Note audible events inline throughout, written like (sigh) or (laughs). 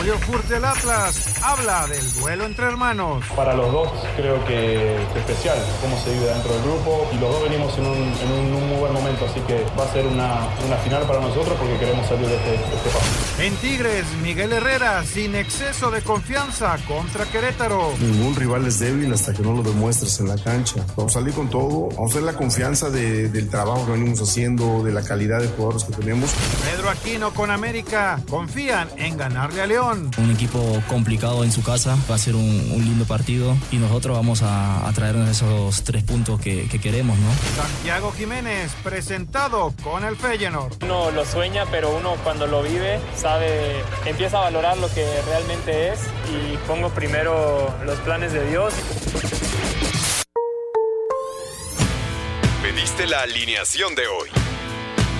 Julio Furte del Atlas habla del duelo entre hermanos. Para los dos creo que es especial cómo se vive dentro del grupo y los dos venimos en un, en un- un muy buen momento, así que va a ser una, una final para nosotros porque queremos salir de este, de este paso. En Tigres, Miguel Herrera sin exceso de confianza contra Querétaro. Ningún rival es débil hasta que no lo demuestres en la cancha. Vamos a salir con todo, vamos a ver la confianza de- del trabajo que venimos haciendo, de la calidad de jugadores que tenemos. Pedro Aquino con América confían en ganarle a León. Un equipo complicado en su casa, va a ser un, un lindo partido y nosotros vamos a, a traernos esos tres puntos que, que queremos, ¿no? Santiago Jiménez presentado con el Feyenoord. Uno lo sueña, pero uno cuando lo vive sabe, empieza a valorar lo que realmente es y pongo primero los planes de Dios. Pediste la alineación de hoy.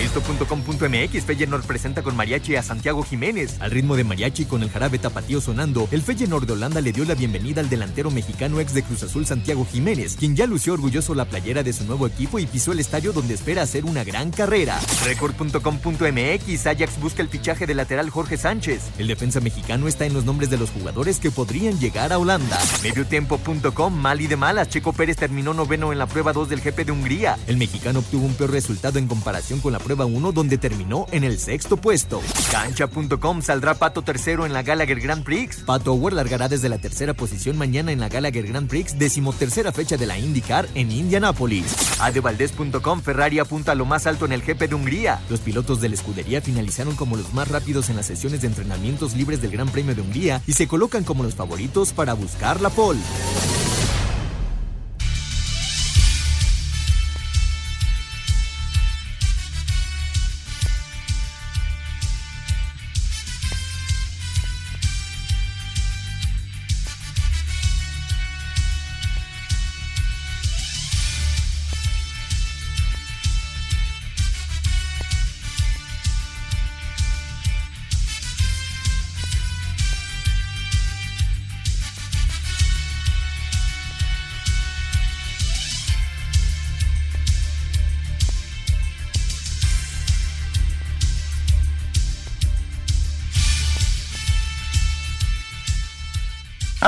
Esto.com.mx Feyenoord presenta con mariachi a Santiago Jiménez. Al ritmo de mariachi con el jarabe tapatío sonando, el Feyenoord de Holanda le dio la bienvenida al delantero mexicano ex de Cruz Azul Santiago Jiménez, quien ya lució orgulloso la playera de su nuevo equipo y pisó el estadio donde espera hacer una gran carrera. Record.com.mx Ajax busca el fichaje del lateral Jorge Sánchez. El defensa mexicano está en los nombres de los jugadores que podrían llegar a Holanda. Mediotiempo.com Mal y de malas, Checo Pérez terminó noveno en la prueba 2 del GP de Hungría. El mexicano obtuvo un peor resultado en comparación con la prueba 1 donde terminó en el sexto puesto. Cancha.com saldrá Pato tercero en la Gallagher Grand Prix. Pato Howard largará desde la tercera posición mañana en la Gallagher Grand Prix, decimotercera fecha de la IndyCar en Indianápolis. Adevaldez.com Ferrari apunta a lo más alto en el GP de Hungría. Los pilotos de la escudería finalizaron como los más rápidos en las sesiones de entrenamientos libres del Gran Premio de Hungría y se colocan como los favoritos para buscar la pole.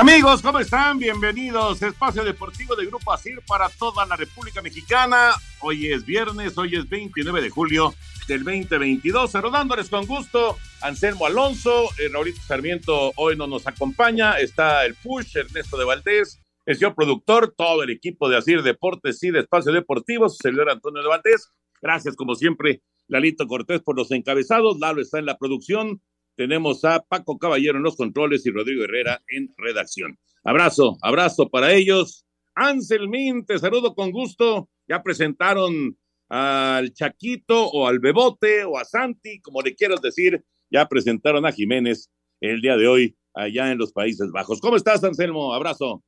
Amigos, ¿cómo están? Bienvenidos. Espacio Deportivo de Grupo ASIR para toda la República Mexicana. Hoy es viernes, hoy es 29 de julio del 2022. Saludándoles con gusto, Anselmo Alonso, eh, Raulito Sarmiento hoy no nos acompaña. Está el Push, Ernesto de Valdés, el señor productor, todo el equipo de ASIR Deportes y de Espacio Deportivo, su servidor Antonio de Valdés. Gracias, como siempre, Lalito Cortés por los encabezados. Lalo está en la producción. Tenemos a Paco Caballero en los controles y Rodrigo Herrera en redacción. Abrazo, abrazo para ellos. Anselmín, te saludo con gusto. Ya presentaron al Chaquito o al Bebote o a Santi, como le quieras decir. Ya presentaron a Jiménez el día de hoy allá en los Países Bajos. ¿Cómo estás, Anselmo? Abrazo.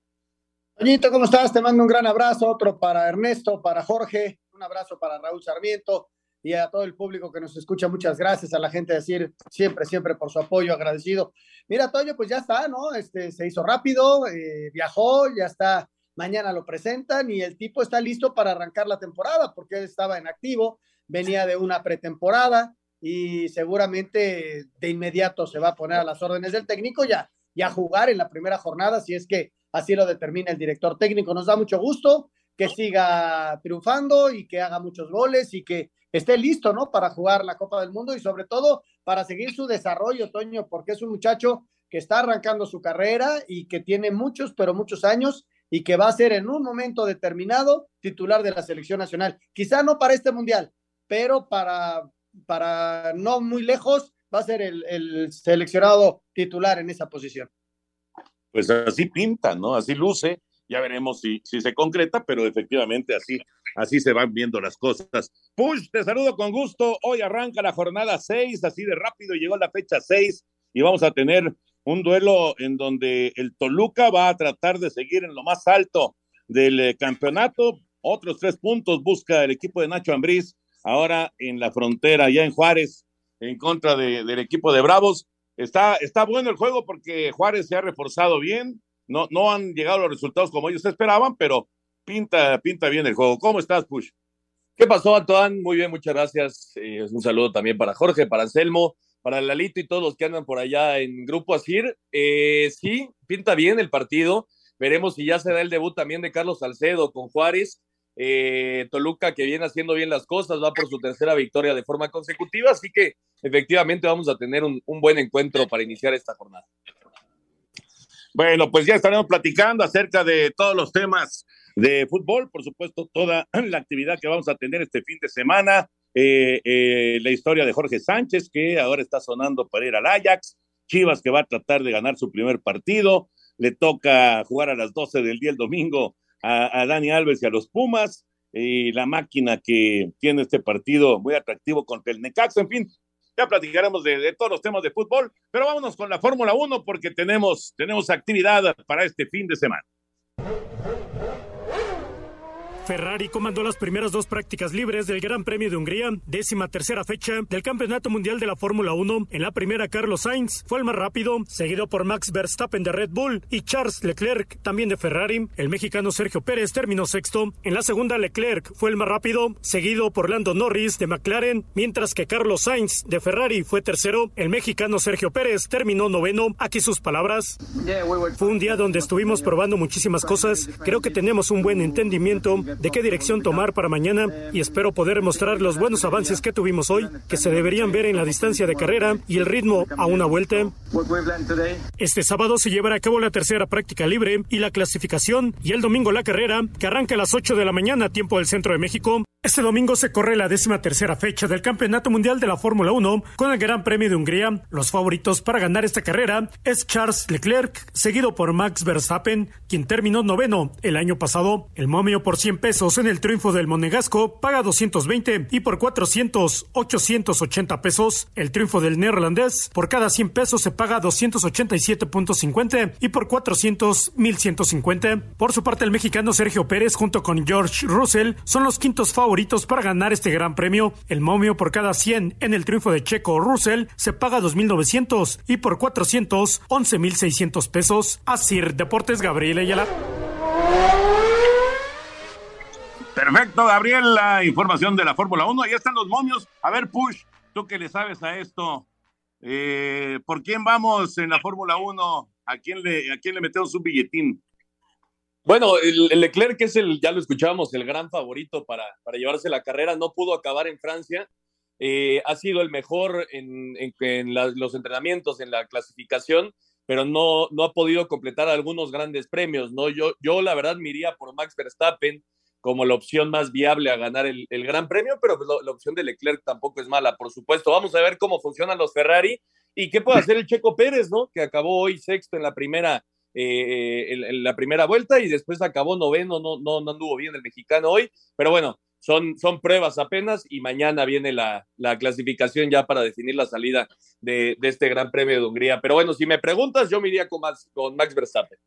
Toñito, ¿cómo estás? Te mando un gran abrazo, otro para Ernesto, para Jorge, un abrazo para Raúl Sarmiento y a todo el público que nos escucha. Muchas gracias a la gente de decir siempre, siempre por su apoyo, agradecido. Mira, Toño, pues ya está, ¿no? Este se hizo rápido, eh, viajó, ya está. Mañana lo presentan y el tipo está listo para arrancar la temporada porque él estaba en activo, venía de una pretemporada y seguramente de inmediato se va a poner a las órdenes del técnico ya y jugar en la primera jornada si es que así lo determina el director técnico. Nos da mucho gusto que siga triunfando y que haga muchos goles y que esté listo, ¿no? Para jugar la Copa del Mundo y sobre todo para seguir su desarrollo, Toño, porque es un muchacho que está arrancando su carrera y que tiene muchos, pero muchos años y que va a ser en un momento determinado titular de la selección nacional. Quizá no para este mundial, pero para, para no muy lejos va a ser el, el seleccionado titular en esa posición. Pues así pinta, ¿no? Así luce. Ya veremos si, si se concreta, pero efectivamente así, así se van viendo las cosas. Push, te saludo con gusto. Hoy arranca la jornada 6, así de rápido llegó la fecha 6 y vamos a tener un duelo en donde el Toluca va a tratar de seguir en lo más alto del eh, campeonato. Otros tres puntos busca el equipo de Nacho Ambriz, ahora en la frontera, ya en Juárez, en contra del equipo de Bravos. Está, está bueno el juego porque Juárez se ha reforzado bien. No, no han llegado los resultados como ellos esperaban, pero pinta, pinta bien el juego. ¿Cómo estás, Push? ¿Qué pasó, Antoine? Muy bien, muchas gracias. Eh, un saludo también para Jorge, para Anselmo para Lalito y todos los que andan por allá en Grupo Asir. Eh, sí, pinta bien el partido. Veremos si ya se da el debut también de Carlos Salcedo con Juárez. Eh, Toluca que viene haciendo bien las cosas, va por su tercera victoria de forma consecutiva, así que efectivamente vamos a tener un, un buen encuentro para iniciar esta jornada. Bueno, pues ya estaremos platicando acerca de todos los temas de fútbol, por supuesto, toda (clears throat) la actividad que vamos a tener este fin de semana. Eh, eh, la historia de Jorge Sánchez, que ahora está sonando para ir al Ajax, Chivas que va a tratar de ganar su primer partido, le toca jugar a las 12 del día el domingo a, Dani Alves y a los Pumas, y la máquina que tiene este partido muy atractivo contra el Necaxa, en fin, ya platicaremos de, todos los temas de fútbol, pero vámonos con la Fórmula 1 porque tenemos, tenemos actividad para este fin de semana. Ferrari comandó las primeras dos prácticas libres del Gran Premio de Hungría, décima tercera fecha del Campeonato Mundial de la Fórmula 1. En la primera, Carlos Sainz fue el más rápido, seguido por Max Verstappen de Red Bull y Charles Leclerc, también de Ferrari. El mexicano Sergio Pérez terminó sexto. En la segunda, Leclerc fue el más rápido, seguido por Lando Norris de McLaren, mientras que Carlos Sainz de Ferrari fue tercero. El mexicano Sergio Pérez terminó noveno. Aquí sus palabras. Fue un día donde estuvimos probando muchísimas cosas. Creo que tenemos un buen entendimiento de qué dirección tomar para mañana y espero poder mostrar los buenos avances que tuvimos hoy, que se deberían ver en la distancia de carrera y el ritmo a una vuelta. Este sábado se llevará a cabo la tercera práctica libre y la clasificación y el domingo la carrera, que arranca a las 8 de la mañana, tiempo del centro de México. Este domingo se corre la décima tercera fecha del Campeonato Mundial de la Fórmula 1 con el Gran Premio de Hungría. Los favoritos para ganar esta carrera es Charles Leclerc, seguido por Max Verstappen, quien terminó noveno el año pasado. El momio por 100 pesos en el triunfo del Monegasco paga 220 y por 400, 880 pesos. El triunfo del neerlandés por cada 100 pesos se paga 287.50 y por 400, 1150. Por su parte, el mexicano Sergio Pérez junto con George Russell son los quintos favoritos para ganar este gran premio. El momio por cada 100 en el triunfo de Checo Russell se paga 2.900 y por 400, 11.600 pesos. Asir Deportes Gabriel Ayala. Perfecto, Gabriel, la información de la Fórmula 1. Ahí están los momios. A ver, Push, tú que le sabes a esto, eh, ¿por quién vamos en la Fórmula 1? ¿A quién le, a quién metemos un billetín? Bueno, el, Leclerc, que es el, ya lo escuchábamos, el gran favorito para, llevarse la carrera, no pudo acabar en Francia. Eh, ha sido el mejor en, los entrenamientos, en la clasificación, pero no, no ha podido completar algunos grandes premios. ¿no? Yo, yo, la verdad, me iría por Max Verstappen como la opción más viable a ganar el, gran premio, pero pues, la opción de Leclerc tampoco es mala, por supuesto. Vamos a ver cómo funcionan los Ferrari y qué puede hacer el Checo Pérez, ¿no? Que acabó hoy sexto en la primera eh, en, la primera vuelta y después acabó noveno, no, no, no anduvo bien el mexicano hoy, pero bueno, son, son pruebas apenas y mañana viene la, la clasificación ya para definir la salida de, de, este Gran Premio de Hungría. Pero bueno, si me preguntas, yo me iría con Max, con Max Verstappen.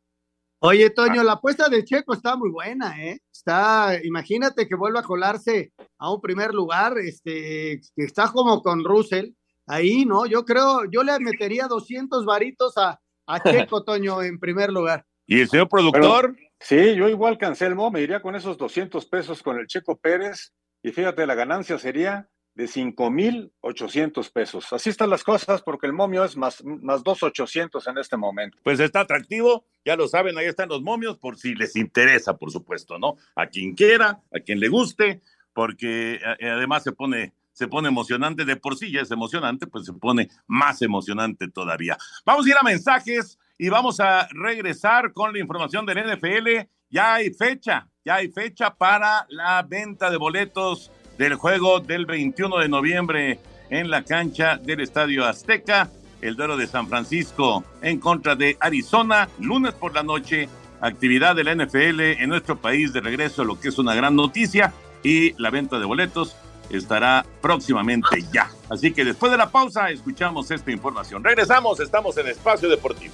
Oye, Toño, la apuesta de Checo está muy buena, ¿eh? Está, imagínate que vuelva a colarse a un primer lugar, este, que está como con Russell, ahí, ¿no? Yo creo, yo le metería 200 varitos a, a (laughs) Checo Toño en primer lugar. ¿Y el señor productor? sí, yo igual cancelmo, me iría con esos 200 pesos con el Checo Pérez y fíjate, la ganancia sería de 5,800 pesos. Así están las cosas porque el momio es más, más 2,800 en este momento. Pues está atractivo, ya lo saben, ahí están los momios por si les interesa, por supuesto, ¿no? A quien quiera, a quien le guste, porque eh, además se pone se pone emocionante, de por sí ya es emocionante, pues se pone más emocionante todavía. Vamos a ir a mensajes y vamos a regresar con la información del NFL. Ya hay fecha, ya hay fecha para la venta de boletos del juego del 21 de noviembre en la cancha del Estadio Azteca, el duelo de San Francisco en contra de Arizona, lunes por la noche, actividad de la NFL en nuestro país de regreso, lo que es una gran noticia, y la venta de boletos estará próximamente ya. Así que después de la pausa escuchamos esta información. Regresamos, estamos en Espacio Deportivo.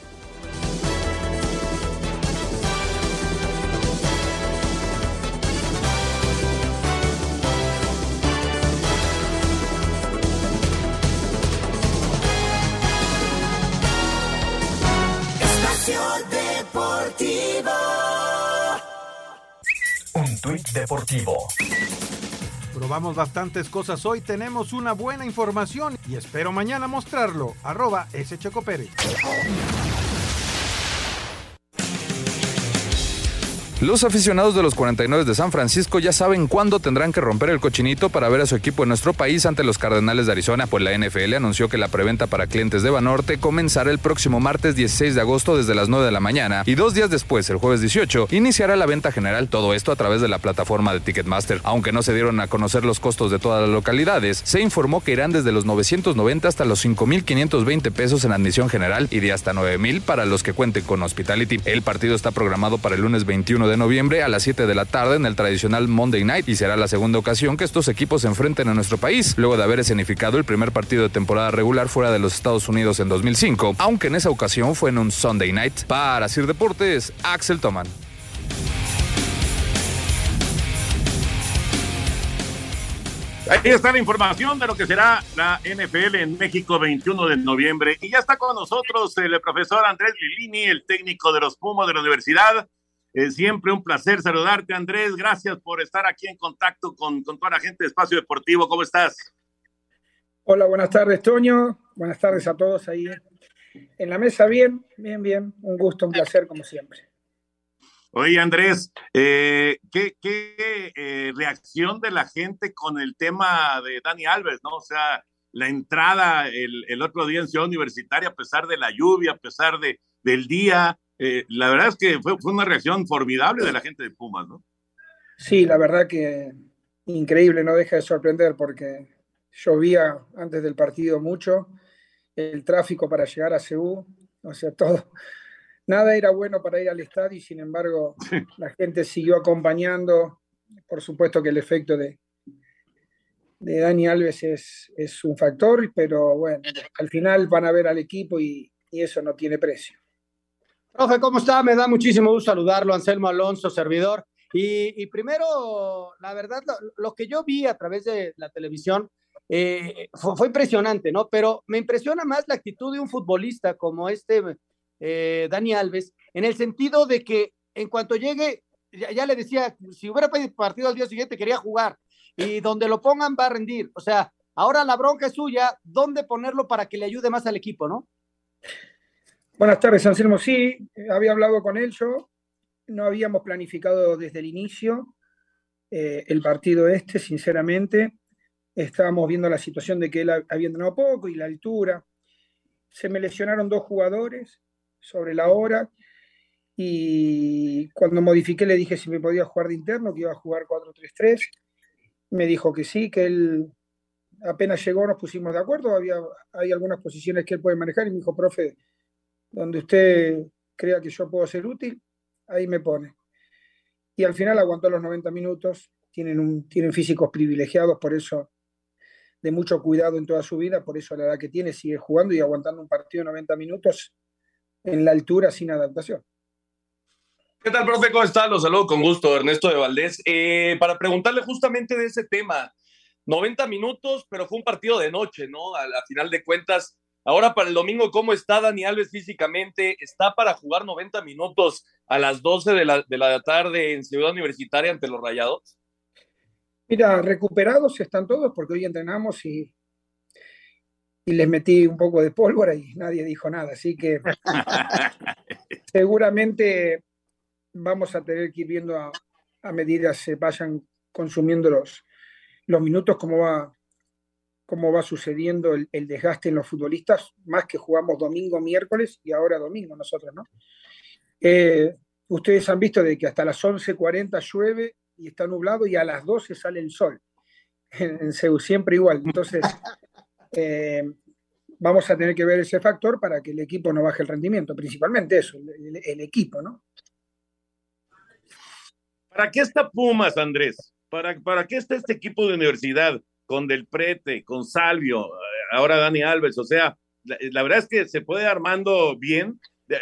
Tuit deportivo. Probamos bastantes cosas hoy, tenemos una buena información y espero mañana mostrarlo. Arroba S. Checo Pérez. Los aficionados de los 49 de San Francisco ya saben cuándo tendrán que romper el cochinito para ver a su equipo en nuestro país ante los Cardenales de Arizona, pues la NFL anunció que la preventa para clientes de Banorte comenzará el próximo martes 16 de agosto desde las 9 de la mañana y dos días después, el jueves 18, iniciará la venta general, todo esto a través de la plataforma de Ticketmaster. Aunque no se dieron a conocer los costos de todas las localidades, se informó que irán desde los 990 hasta los 5.520 pesos en admisión general y de hasta 9.000 para los que cuenten con Hospitality. El partido está programado para el lunes 21 de noviembre a las 7 de la tarde en el tradicional Monday Night y será la segunda ocasión que estos equipos se enfrenten a nuestro país, luego de haber escenificado el primer partido de temporada regular fuera de los Estados Unidos en 2005, aunque en esa ocasión fue en un Sunday Night. Para Sir Deportes, Axel Toman. Ahí está la información de lo que será la NFL en México 21 de noviembre. Y ya está con nosotros el profesor Andrés Lilini, el técnico de los Pumas de la universidad. Eh, siempre un placer saludarte, Andrés. Gracias por estar aquí en contacto con, con toda la gente de Espacio Deportivo. ¿Cómo estás? Hola, buenas tardes, Toño. Buenas tardes a todos ahí en la mesa. Bien, bien, bien. Un gusto, un placer, como siempre. Oye, Andrés, eh, ¿qué, qué eh, reacción de la gente con el tema de Dani Alves, no? O sea, la entrada el, el otro día en Ciudad Universitaria, a pesar de la lluvia, a pesar de, del día, eh, la verdad es que fue, fue, una reacción formidable de la gente de Pumas, ¿no? Sí, la verdad que increíble, no deja de sorprender porque llovía antes del partido mucho, el tráfico para llegar a Ceú, o sea, (laughs) todo, nada era bueno para ir al estadio y sin embargo sí. la gente siguió acompañando. Por supuesto que el efecto de, de Dani Alves es, es un factor, pero bueno, al final van a ver al equipo y, y eso no tiene precio. Profe, ¿cómo está? Me da muchísimo gusto saludarlo, Anselmo Alonso, servidor. Y, y primero, la verdad, lo, lo, que yo vi a través de la televisión eh, fue, fue, impresionante, ¿no? Pero me impresiona más la actitud de un futbolista como este eh, Dani Alves, en el sentido de que en cuanto llegue, ya, ya, le decía, si hubiera partido al día siguiente, quería jugar. Y donde lo pongan va a rendir. O sea, ahora la bronca es suya, ¿dónde ponerlo para que le ayude más al equipo, no? Buenas tardes, Anselmo. Sí, había hablado con él yo. No habíamos planificado desde el inicio eh, el partido este, sinceramente. Estábamos viendo la situación de que él había entrenado poco y la altura. Se me lesionaron dos jugadores sobre la hora y cuando modifiqué le dije si me podía jugar de interno, que iba a jugar 4-3-3. Me dijo que sí, que él apenas llegó nos pusimos de acuerdo. Había, hay algunas posiciones que él puede manejar y me dijo, profe, donde usted crea que yo puedo ser útil, ahí me pone. Y al final aguantó los 90 minutos, tienen, tienen físicos privilegiados, por eso de mucho cuidado en toda su vida, por eso la edad que tiene sigue jugando y aguantando un partido de 90 minutos en la altura sin adaptación. ¿Qué tal, profe? ¿Cómo está? Los saludo con gusto, Ernesto de Valdés. Eh, para preguntarle justamente de ese tema, 90 minutos, pero fue un partido de noche, ¿no? A, a final de cuentas, Ahora para el domingo, ¿cómo está Dani Alves físicamente? ¿Está para jugar 90 minutos a las 12 de la, de la tarde en Ciudad Universitaria ante los Rayados? Mira, recuperados están todos porque hoy entrenamos y, y les metí un poco de pólvora y nadie dijo nada. Así que (laughs) seguramente vamos a tener que ir viendo a, a medida se vayan consumiendo los, los minutos, cómo va, cómo va sucediendo el, el, desgaste en los futbolistas, más que jugamos domingo, miércoles y ahora domingo nosotros, ¿no? Eh, ustedes han visto de que hasta las 11.40 llueve y está nublado y a las 12 sale el sol. En, en Seúl, siempre igual. Entonces, (laughs) eh, vamos a tener que ver ese factor para que el equipo no baje el rendimiento, principalmente eso, el, el equipo, ¿no? ¿Para qué está Pumas, Andrés? ¿Para, ¿Para qué está este equipo de universidad con Del Prete, con Salvio, ahora Dani Alves? O sea, la, verdad es que se puede armando bien.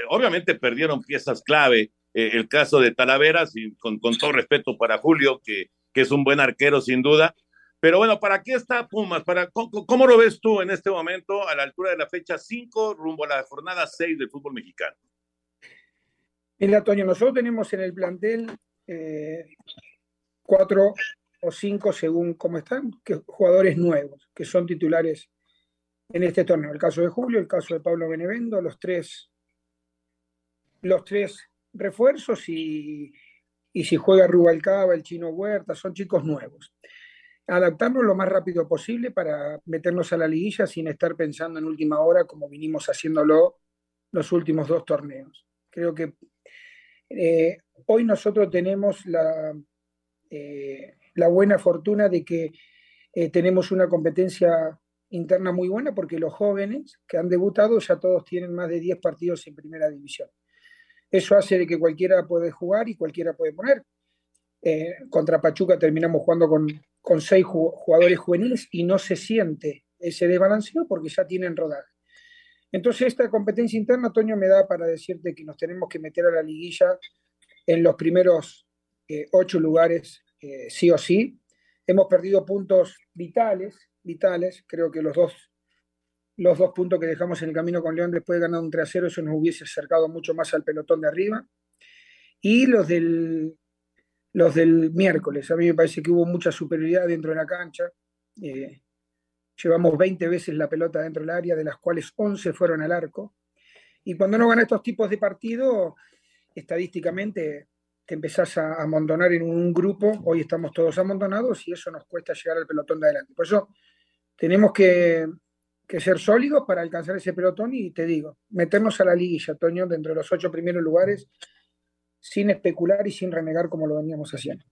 Obviamente perdieron piezas clave, eh, el caso de Talaveras, y con, con todo respeto para Julio, que, que, es un buen arquero sin duda. Pero bueno, ¿para qué está Pumas? ¿Para, cómo, ¿Cómo lo ves tú en este momento a la altura de la fecha 5 rumbo a la jornada 6 del fútbol mexicano? Mira, Toño, nosotros tenemos en el plantel eh, cuatro o cinco, según cómo están, jugadores nuevos, que son titulares en este torneo. El caso de Julio, el caso de Pablo Benevendo, los tres, los tres refuerzos y, y si juega Rubalcaba, el chino Huerta, son chicos nuevos. Adaptarnos lo más rápido posible para meternos a la liguilla sin estar pensando en última hora como vinimos haciéndolo los últimos dos torneos. Creo que eh, hoy nosotros tenemos la, eh, la, buena fortuna de que eh, tenemos una competencia interna muy buena porque los jóvenes que han debutado ya todos tienen más de 10 partidos en primera división. Eso hace que cualquiera puede jugar y cualquiera puede poner. Eh, contra Pachuca terminamos jugando con, con seis jugadores juveniles y no se siente ese desbalanceo porque ya tienen rodaje. Entonces, esta competencia interna, Toño, me da para decirte que nos tenemos que meter a la liguilla en los primeros eh, ocho lugares, eh, sí o sí. Hemos perdido puntos vitales, vitales. Creo que los dos, los dos puntos que dejamos en el camino con León después de ganar un 3 a 0, eso nos hubiese acercado mucho más al pelotón de arriba. Y los del, los del miércoles. A mí me parece que hubo mucha superioridad dentro de la cancha. Eh, Llevamos 20 veces la pelota dentro del área, de las cuales 11 fueron al arco. Y cuando no ganas estos tipos de partidos, estadísticamente te empezás a amontonar en un grupo. Hoy estamos todos amontonados y eso nos cuesta llegar al pelotón de adelante. Por eso tenemos que, que ser sólidos para alcanzar ese pelotón y te digo, meternos a la liguilla, Toño, dentro de los ocho primeros lugares, sin especular y sin renegar como lo veníamos haciendo.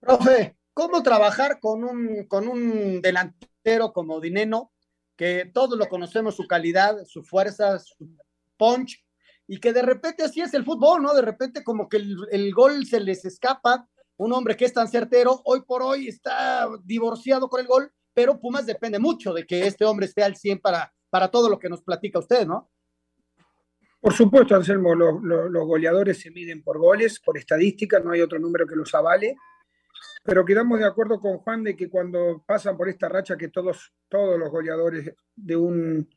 Profe, ¿cómo trabajar con un, con un delantero como Dineno, que todos lo conocemos, su calidad, su fuerza, su punch, y que de repente así es el fútbol, ¿no? De repente como que el, el gol se les escapa, un hombre que es tan certero, hoy por hoy está divorciado con el gol, pero Pumas depende mucho de que este hombre esté al 100 para, para todo lo que nos platica usted, ¿no? Por supuesto, Anselmo, los, los, goleadores se miden por goles, por estadística, no hay otro número que los avale, pero quedamos de acuerdo con Juan de que cuando pasan por esta racha que todos, todos los goleadores de, un,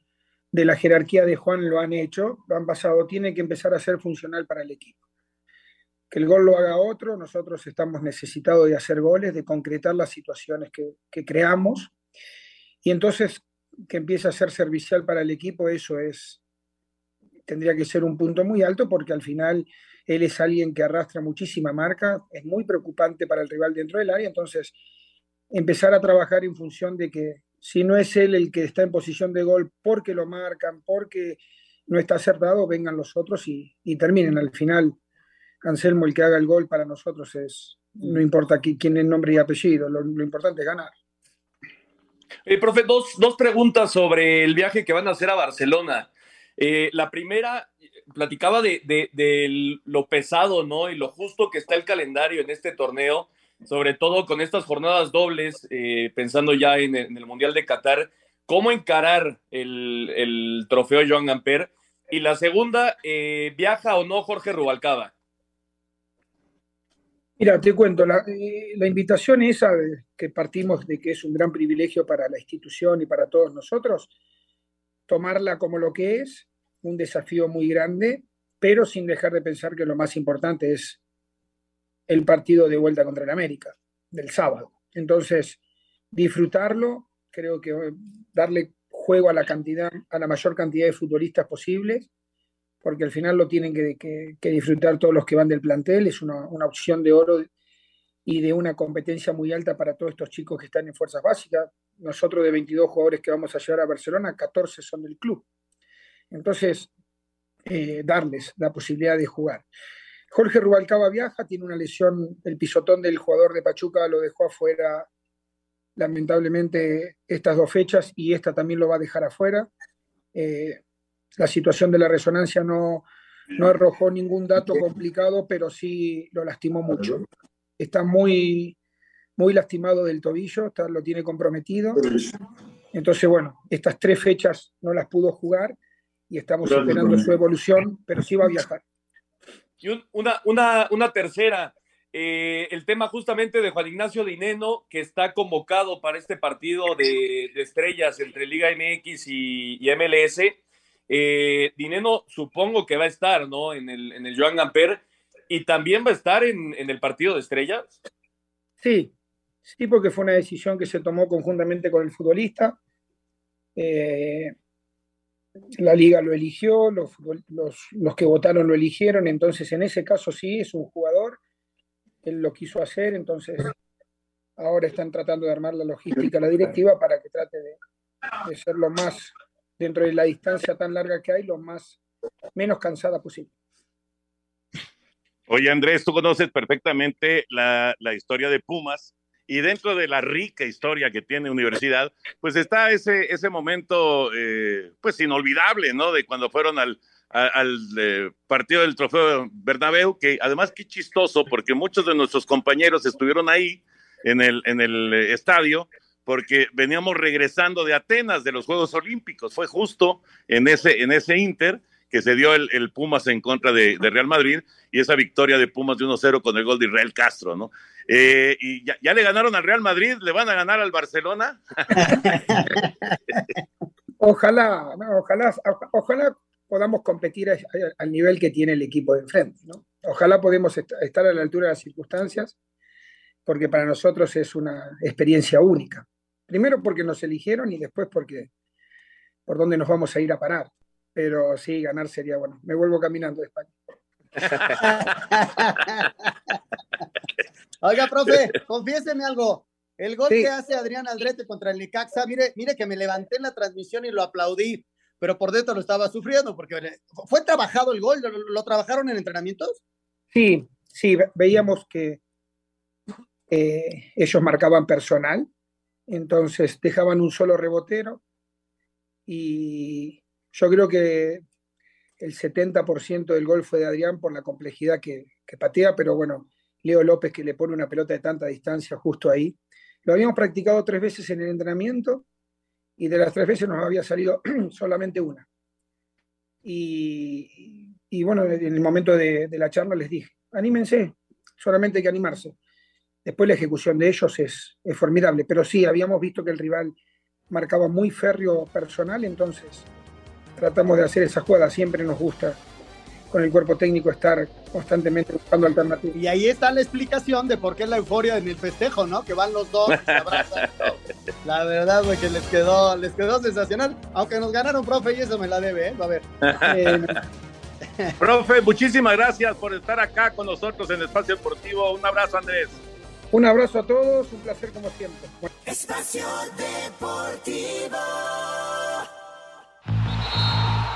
de la jerarquía de Juan lo han hecho, lo han pasado, tiene que empezar a ser funcional para el equipo. Que el gol lo haga otro, nosotros estamos necesitados de hacer goles, de concretar las situaciones que, que creamos, y entonces que empiece a ser servicial para el equipo, eso es, tendría que ser un punto muy alto porque al final él es alguien que arrastra muchísima marca, es muy preocupante para el rival dentro del área, entonces empezar a trabajar en función de que si no es él el que está en posición de gol porque lo marcan, porque no está acertado, vengan los otros y, terminen. Al final, Anselmo, el que haga el gol para nosotros es, no importa qui, quién es nombre y apellido, lo, lo importante es ganar. Eh, profe, dos, dos preguntas sobre el viaje que van a hacer a Barcelona. Eh, la primera, platicaba de, de, de, lo pesado, ¿no? Y lo justo que está el calendario en este torneo, sobre todo con estas jornadas dobles, eh, pensando ya en, el Mundial de Qatar, cómo encarar el, el trofeo Joan Gamper. Y la segunda, eh, ¿viaja o no Jorge Rubalcaba? Mira, te cuento, la, eh, la invitación esa que partimos de que es un gran privilegio para la institución y para todos nosotros, tomarla como lo que es, un desafío muy grande, pero sin dejar de pensar que lo más importante es el partido de vuelta contra el América, del sábado. Entonces, disfrutarlo, creo que darle juego a la cantidad, a la mayor cantidad de futbolistas posibles, porque al final lo tienen que, disfrutar todos los que van del plantel, es una, una opción de oro y de una competencia muy alta para todos estos chicos que están en fuerzas básicas. Nosotros de 22 jugadores que vamos a llevar a Barcelona, 14 son del club. Entonces, eh, darles la posibilidad de jugar. Jorge Rubalcaba viaja, tiene una lesión, el pisotón del jugador de Pachuca lo dejó afuera lamentablemente estas dos fechas y esta también lo va a dejar afuera. Eh, la situación de la resonancia no, no arrojó ningún dato complicado, pero sí lo lastimó mucho. Está muy, muy lastimado del tobillo, está, lo tiene comprometido. Entonces, bueno, estas tres fechas no las pudo jugar y estamos esperando su evolución, pero sí va a viajar. Y un- una, una, una tercera, eh, el tema justamente de Juan Ignacio Dineno, que está convocado para este partido de, estrellas entre Liga MX y, y MLS. Eh, Dineno supongo que va a estar, ¿no? En el, en el Joan Gamper y también va a estar en, en el partido de estrellas. Sí, sí, porque fue una decisión que se tomó conjuntamente con el futbolista. Eh, la liga lo eligió, los, los, los que votaron lo eligieron, entonces en ese caso sí es un jugador, él lo quiso hacer, entonces ahora están tratando de armar la logística, la directiva para que trate de, de ser lo más, dentro de la distancia tan larga que hay, lo más menos cansada posible. Oye, Andrés, tú conoces perfectamente la, la historia de Pumas y dentro de la rica historia que tiene Universidad, pues está ese, ese momento, eh, pues inolvidable, ¿no? De cuando fueron al, al eh, partido del Trofeo Bernabéu, que además qué chistoso, porque muchos de nuestros compañeros estuvieron ahí en el, en el eh, estadio, porque veníamos regresando de Atenas, de los Juegos Olímpicos. Fue justo en ese, en ese Inter que se dio el, Pumas en contra de, Real Madrid y esa victoria de Pumas de 1-0 con el gol de Israel Castro, ¿no? Eh, y ya, le ganaron al Real Madrid, le van a ganar al Barcelona. (laughs) Ojalá, ojalá, ojalá podamos competir al nivel que tiene el equipo de enfrente, ¿no? Ojalá podemos est- estar a la altura de las circunstancias, porque para nosotros es una experiencia única. Primero porque nos eligieron y después porque por dónde nos vamos a ir a parar. Pero sí, ganar sería bueno. Me vuelvo caminando de España. (laughs) Oiga, profe, confiéseme algo. El gol Sí. que hace Adrián Aldrete contra el Necaxa, mire, mire que me levanté en la transmisión y lo aplaudí, pero por dentro lo estaba sufriendo porque fue trabajado el gol, lo, lo trabajaron en entrenamientos. Sí, sí, ve- veíamos que eh, ellos marcaban personal, entonces dejaban un solo rebotero y yo creo que el 70% del gol fue de Adrián por la complejidad que, patea, pero bueno, Leo López que le pone una pelota de tanta distancia justo ahí. Lo habíamos practicado tres veces en el entrenamiento y de las tres veces nos había salido (clears throat) solamente una. Y, bueno, en el momento de, de la charla les dije, anímense, solamente hay que animarse. Después la ejecución de ellos es, es formidable, pero sí, habíamos visto que el rival marcaba muy férreo personal, entonces tratamos de hacer esa jugada, siempre nos gusta con el cuerpo técnico estar constantemente buscando alternativas. Y ahí está la explicación de por qué la euforia en el festejo, ¿no? Que van los dos, se abrazan. La verdad, güey, que les quedó, les quedó sensacional. Aunque nos ganaron, profe, y eso me la debe, ¿eh? Va a ver. (laughs) Profe, muchísimas gracias por estar acá con nosotros en Espacio Deportivo. Un abrazo, Andrés. Un abrazo a todos, un placer como siempre. Espacio Deportivo.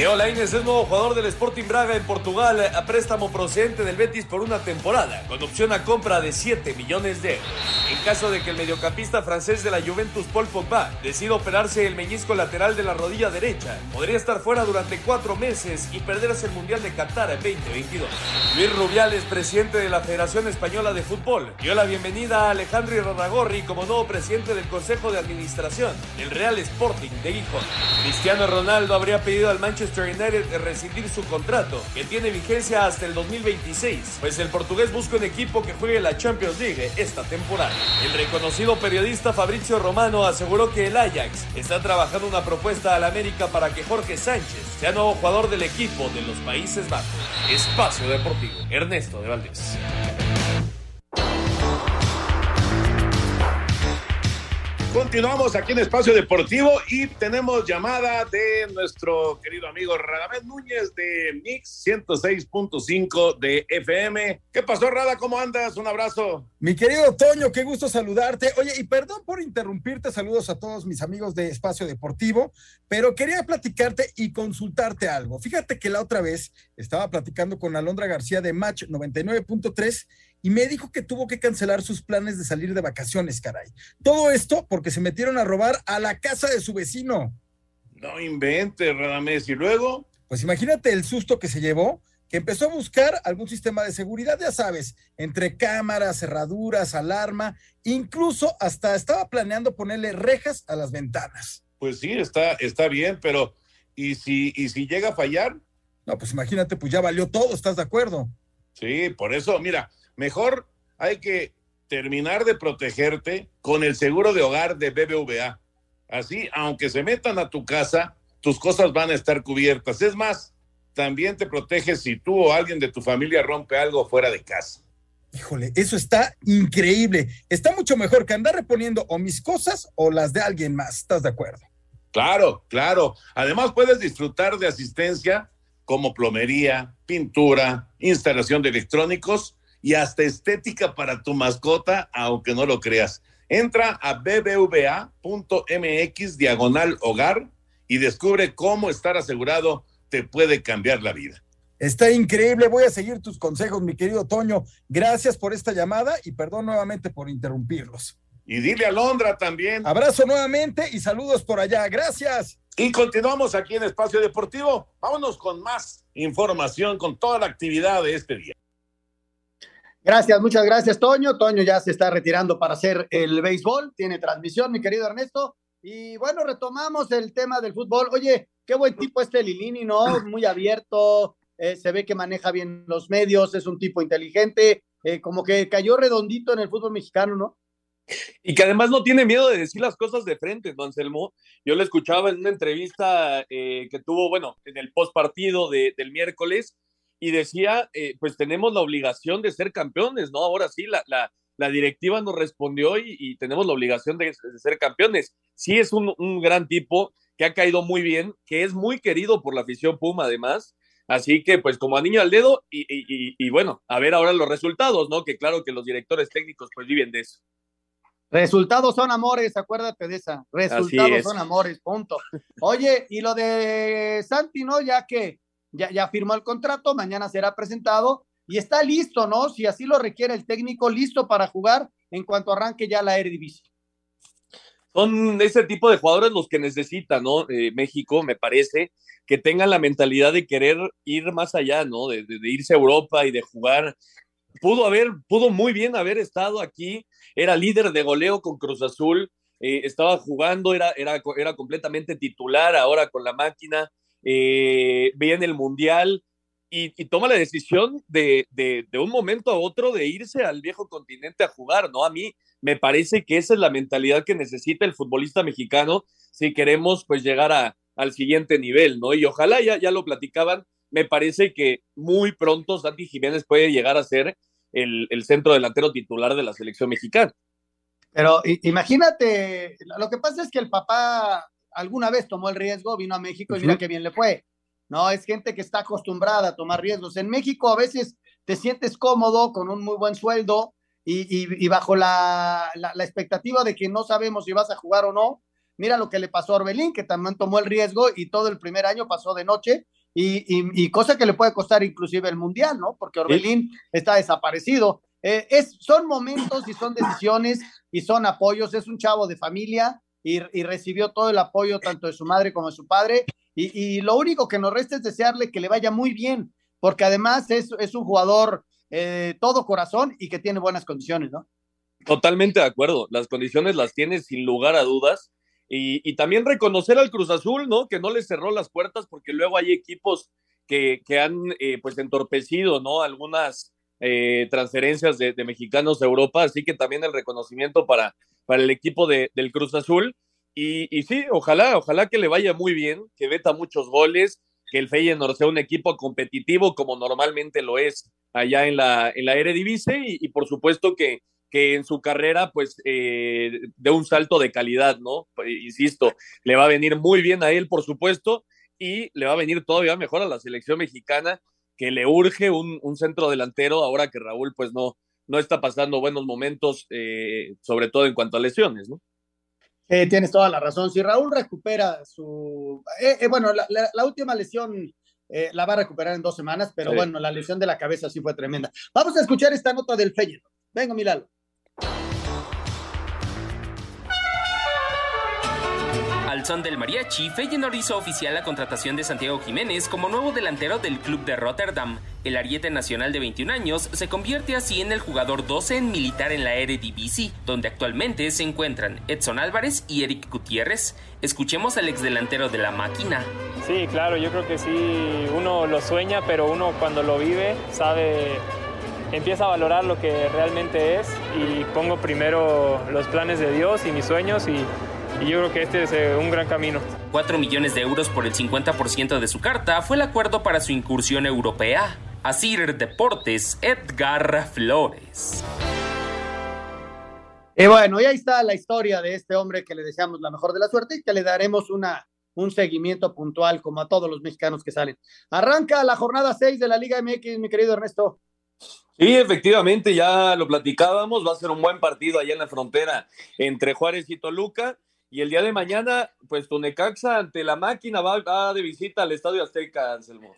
Leo Lainez es nuevo jugador del Sporting Braga en Portugal a préstamo procedente del Betis por una temporada, con opción a compra de 7 millones de euros. En caso de que el mediocampista francés de la Juventus Paul Pogba decida operarse el meñisco lateral de la rodilla derecha, podría estar fuera durante cuatro meses y perderse el Mundial de Qatar 2022. Luis Rubiales, presidente de la Federación Española de Fútbol, dio la bienvenida a Alejandro Irarragorri como nuevo presidente del Consejo de Administración del Real Sporting de Gijón. Cristiano Ronaldo habría pedido al Manchester Manchester United rescindir su contrato, que tiene vigencia hasta el 2026, pues el portugués busca un equipo que juegue la Champions League esta temporada. El reconocido periodista Fabrizio Romano aseguró que el Ajax está trabajando una propuesta al América para que Jorge Sánchez sea nuevo jugador del equipo de los Países Bajos. Espacio Deportivo, Ernesto de Valdés. Continuamos aquí en Espacio Deportivo y tenemos llamada de nuestro querido amigo Radamés Núñez de Mix 106.5 de FM. ¿Qué pasó, Rada? ¿Cómo andas? Un abrazo. Mi querido Toño, qué gusto saludarte. Oye, y perdón por interrumpirte, saludos a todos mis amigos de Espacio Deportivo, pero quería platicarte y consultarte algo. Fíjate que la otra vez estaba platicando con Alondra García de Match 99.3 y me dijo que tuvo que cancelar sus planes de salir de vacaciones, caray. Todo esto porque se metieron a robar a la casa de su vecino. No inventes, Radamés. ¿Y luego? Pues imagínate el susto que se llevó, que empezó a buscar algún sistema de seguridad, ya sabes, entre cámaras, cerraduras, alarma, incluso hasta estaba planeando ponerle rejas a las ventanas. Pues sí, está, está bien, pero ¿y si, ¿y si llega a fallar? No, pues imagínate, pues ya valió todo, ¿estás de acuerdo? Sí, por eso, mira, mejor hay que terminar de protegerte con el seguro de hogar de BBVA. Así, aunque se metan a tu casa, tus cosas van a estar cubiertas. Es más, también te proteges si tú o alguien de tu familia rompe algo fuera de casa. Híjole, eso está increíble. Está mucho mejor que andar reponiendo o mis cosas o las de alguien más. ¿Estás de acuerdo? Claro, claro. Además puedes disfrutar de asistencia como plomería, pintura, instalación de electrónicos y hasta estética para tu mascota, aunque no lo creas. Entra a bbva.mx diagonal hogar y descubre cómo estar asegurado te puede cambiar la vida. Está increíble, voy a seguir tus consejos, mi querido Toño. Gracias por esta llamada y perdón nuevamente por interrumpirlos. Y dile a Londra también. Abrazo nuevamente y saludos por allá. Gracias. Y continuamos aquí en Espacio Deportivo. Vámonos con más información, con toda la actividad de este día. Gracias, muchas gracias, Toño. Toño ya se está retirando para hacer el béisbol. Tiene transmisión, mi querido Ernesto. Y bueno, retomamos el tema del fútbol. Oye, qué buen tipo este Lilini, ¿no? Muy abierto, eh, se ve que maneja bien los medios, es un tipo inteligente, eh, como que cayó redondito en el fútbol mexicano, ¿no? Y que además no tiene miedo de decir las cosas de frente, ¿no, Anselmo? Yo le escuchaba en una entrevista eh, que tuvo, bueno, en el post partido de, del miércoles, y decía, eh, pues tenemos la obligación de ser campeones, ¿no? Ahora sí, la, la, la directiva nos respondió y, y, tenemos la obligación de, de ser campeones. Sí es un, un, gran tipo que ha caído muy bien, que es muy querido por la afición Puma además. Así que, pues como a niño al dedo y, y, y bueno, a ver ahora los resultados, ¿no? Que claro que los directores técnicos pues viven de eso. Resultados son amores, acuérdate de esa. Resultados son amores, punto. Oye, y lo de Santi, ¿no? Ya que ya, ya firmó el contrato, mañana será presentado y está listo, ¿no? Si así lo requiere el técnico, listo para jugar en cuanto arranque ya la Eredivisie. Son ese tipo de jugadores los que necesita, ¿no? Eh, México, me parece, que tengan la mentalidad de querer ir más allá, ¿no? De, irse a Europa y de jugar. Pudo haber, pudo muy bien haber estado aquí, era líder de goleo con Cruz Azul, eh, estaba jugando, era, era, era completamente titular ahora con la máquina, eh, viene el Mundial y, toma la decisión de, de, de, un momento a otro de irse al viejo continente a jugar, ¿no? A mí me parece que esa es la mentalidad que necesita el futbolista mexicano si queremos pues llegar a, al siguiente nivel, ¿no? Y ojalá ya, ya lo platicaban, me parece que muy pronto Santi Jiménez puede llegar a ser el, el centro delantero titular de la selección mexicana. Pero imagínate, lo que pasa es que el papá alguna vez tomó el riesgo, vino a México y mira qué bien le fue. No, es gente que está acostumbrada a tomar riesgos. En México a veces te sientes cómodo con un muy buen sueldo y, y, y bajo la, la, la, expectativa de que no sabemos si vas a jugar o no. Mira lo que le pasó a Orbelín, que también tomó el riesgo y todo el primer año pasó de noche y, y cosa que le puede costar inclusive el Mundial, ¿no? Porque Orbelín ¿Sí? está desaparecido. Eh, es, son momentos y son decisiones y son apoyos. Es un chavo de familia, y, recibió todo el apoyo tanto de su madre como de su padre. Y, lo único que nos resta es desearle que le vaya muy bien, porque además es, es un jugador eh, todo corazón y que tiene buenas condiciones, ¿no? Totalmente de acuerdo. Las condiciones las tiene sin lugar a dudas. Y, también reconocer al Cruz Azul, ¿no? Que no le cerró las puertas porque luego hay equipos que, que han eh, pues entorpecido, ¿no? Algunas eh, transferencias de, mexicanos a Europa, así que también el reconocimiento para, para el equipo de, del Cruz Azul. Y, y, sí, ojalá, ojalá que le vaya muy bien, que veta muchos goles, que el Feyenoord sea un equipo competitivo como normalmente lo es allá en la, en la Eredivisie y, por supuesto que, que en su carrera pues eh, de un salto de calidad, ¿no? Insisto, le va a venir muy bien a él, por supuesto, y le va a venir todavía mejor a la selección mexicana, que le urge un, un centro delantero ahora que Raúl pues no, no está pasando buenos momentos, eh, sobre todo en cuanto a lesiones, ¿no? Eh, tienes toda la razón. Si Raúl recupera su... Eh, bueno, la, la, última lesión la va a recuperar en dos semanas, pero bueno, la lesión de la cabeza sí fue tremenda. Vamos a escuchar esta nota del Feyenoord. Venga, Milalo. Al son del mariachi, Feyenoord hizo oficial la contratación de Santiago Jiménez como nuevo delantero del club de Rotterdam. El ariete nacional de 21 años se convierte así en el jugador 12 en militar en la Eredivisie, donde actualmente se encuentran Edson Álvarez y Eric Gutiérrez. Escuchemos al ex delantero de la máquina. Sí, claro, yo creo que sí, uno lo sueña, pero uno cuando lo vive sabe empieza a valorar lo que realmente es y pongo primero los planes de Dios y mis sueños y y yo creo que este es eh, un gran camino. 4 millones de euros por el 50% de su carta fue el acuerdo para su incursión europea. Asir Deportes, Edgar Flores. Y bueno, y ahí está la historia de este hombre que le deseamos la mejor de la suerte y que le daremos una, un seguimiento puntual como a todos los mexicanos que salen. Arranca la jornada 6 de la Liga MX, mi querido Ernesto. Sí, efectivamente, ya lo platicábamos, va a ser un buen partido allá en la frontera entre Juárez y Toluca. Y el día de mañana, pues Tonecaxa ante la máquina va, de visita al Estadio Azteca, Anselmo.